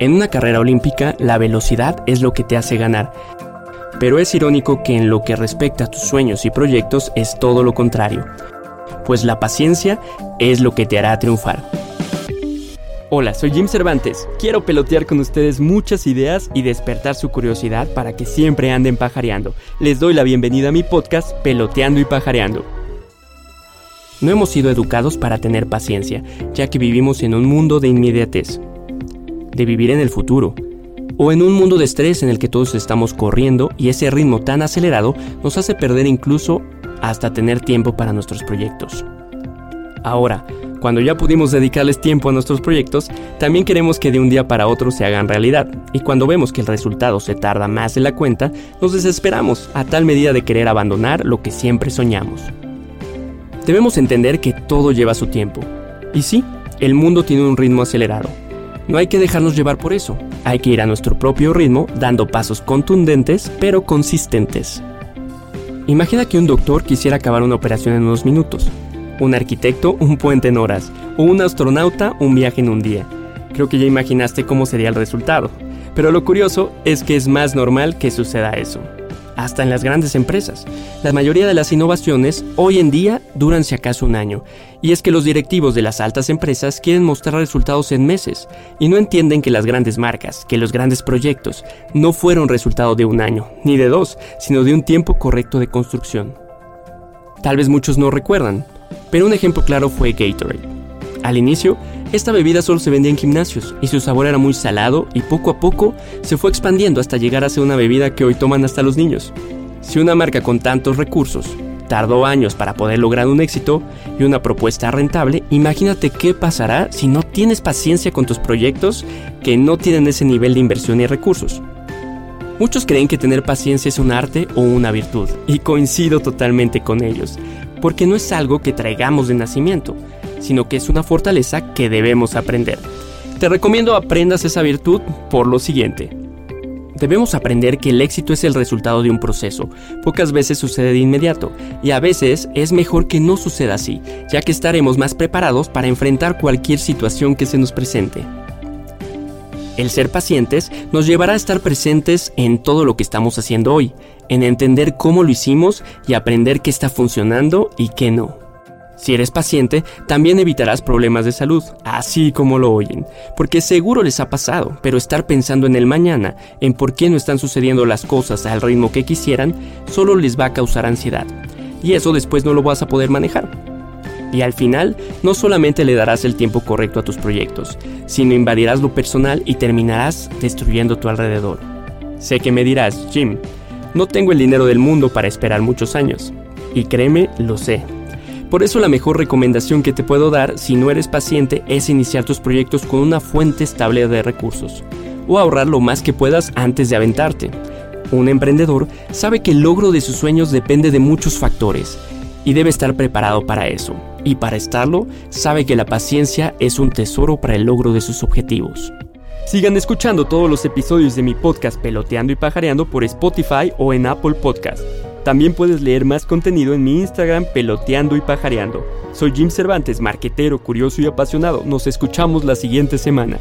En una carrera olímpica, la velocidad es lo que te hace ganar. Pero es irónico que en lo que respecta a tus sueños y proyectos es todo lo contrario, pues la paciencia es lo que te hará triunfar. Hola, soy Jim Cervantes. Quiero pelotear con ustedes muchas ideas y despertar su curiosidad para que siempre anden pajareando. Les doy la bienvenida a mi podcast Peloteando y Pajareando. No hemos sido educados para tener paciencia, ya que vivimos en un mundo de inmediatez de vivir en el futuro, o en un mundo de estrés en el que todos estamos corriendo y ese ritmo tan acelerado nos hace perder incluso hasta tener tiempo para nuestros proyectos. Ahora, cuando ya pudimos dedicarles tiempo a nuestros proyectos, también queremos que de un día para otro se hagan realidad, y cuando vemos que el resultado se tarda más de la cuenta, nos desesperamos a tal medida de querer abandonar lo que siempre soñamos. Debemos entender que todo lleva su tiempo, y sí, el mundo tiene un ritmo acelerado, no hay que dejarnos llevar por eso, hay que ir a nuestro propio ritmo dando pasos contundentes pero consistentes. Imagina que un doctor quisiera acabar una operación en unos minutos, un arquitecto un puente en horas. O un astronauta un viaje en un día. Creo que ya imaginaste cómo sería el resultado, pero lo curioso es que es más normal que suceda eso hasta en las grandes empresas. La mayoría de las innovaciones hoy en día duran si acaso un año, y es que los directivos de las altas empresas quieren mostrar resultados en meses, y no entienden que las grandes marcas, que los grandes proyectos, no fueron resultado de un año, ni de dos, sino de un tiempo correcto de construcción. Tal vez muchos no recuerdan, pero un ejemplo claro fue Gatorade. Al inicio, esta bebida solo se vendía en gimnasios y su sabor era muy salado y poco a poco se fue expandiendo hasta llegar a ser una bebida que hoy toman hasta los niños. Si una marca con tantos recursos tardó años para poder lograr un éxito y una propuesta rentable, imagínate qué pasará si no tienes paciencia con tus proyectos que no tienen ese nivel de inversión y recursos. Muchos creen que tener paciencia es un arte o una virtud, y coincido totalmente con ellos, porque no es algo que traigamos de nacimiento, sino que es una fortaleza que debemos aprender. Te recomiendo aprendas esa virtud por lo siguiente. Debemos aprender que el éxito es el resultado de un proceso. Pocas veces sucede de inmediato y a veces es mejor que no suceda así, ya que estaremos más preparados para enfrentar cualquier situación que se nos presente. El ser pacientes nos llevará a estar presentes en todo lo que estamos haciendo hoy, en entender cómo lo hicimos y aprender qué está funcionando y qué no. Si eres paciente, también evitarás problemas de salud, así como lo oyen, porque seguro les ha pasado, pero estar pensando en el mañana, en por qué no están sucediendo las cosas al ritmo que quisieran, solo les va a causar ansiedad, y eso después no lo vas a poder manejar. Y al final, no solamente le darás el tiempo correcto a tus proyectos, sino invadirás lo personal y terminarás destruyendo tu alrededor. Sé que me dirás, Jim, no tengo el dinero del mundo para esperar muchos años. Y créeme, lo sé. Por eso la mejor recomendación que te puedo dar si no eres paciente es iniciar tus proyectos con una fuente estable de recursos o ahorrar lo más que puedas antes de aventarte. Un emprendedor sabe que el logro de sus sueños depende de muchos factores y debe estar preparado para eso. Y para estarlo, sabe que la paciencia es un tesoro para el logro de sus objetivos. Sigan escuchando todos los episodios de mi podcast Peloteando y Pajareando por Spotify o en Apple Podcast. También puedes leer más contenido en mi Instagram peloteando y pajareando. Soy Jim Cervantes, marquetero, curioso y apasionado. Nos escuchamos la siguiente semana.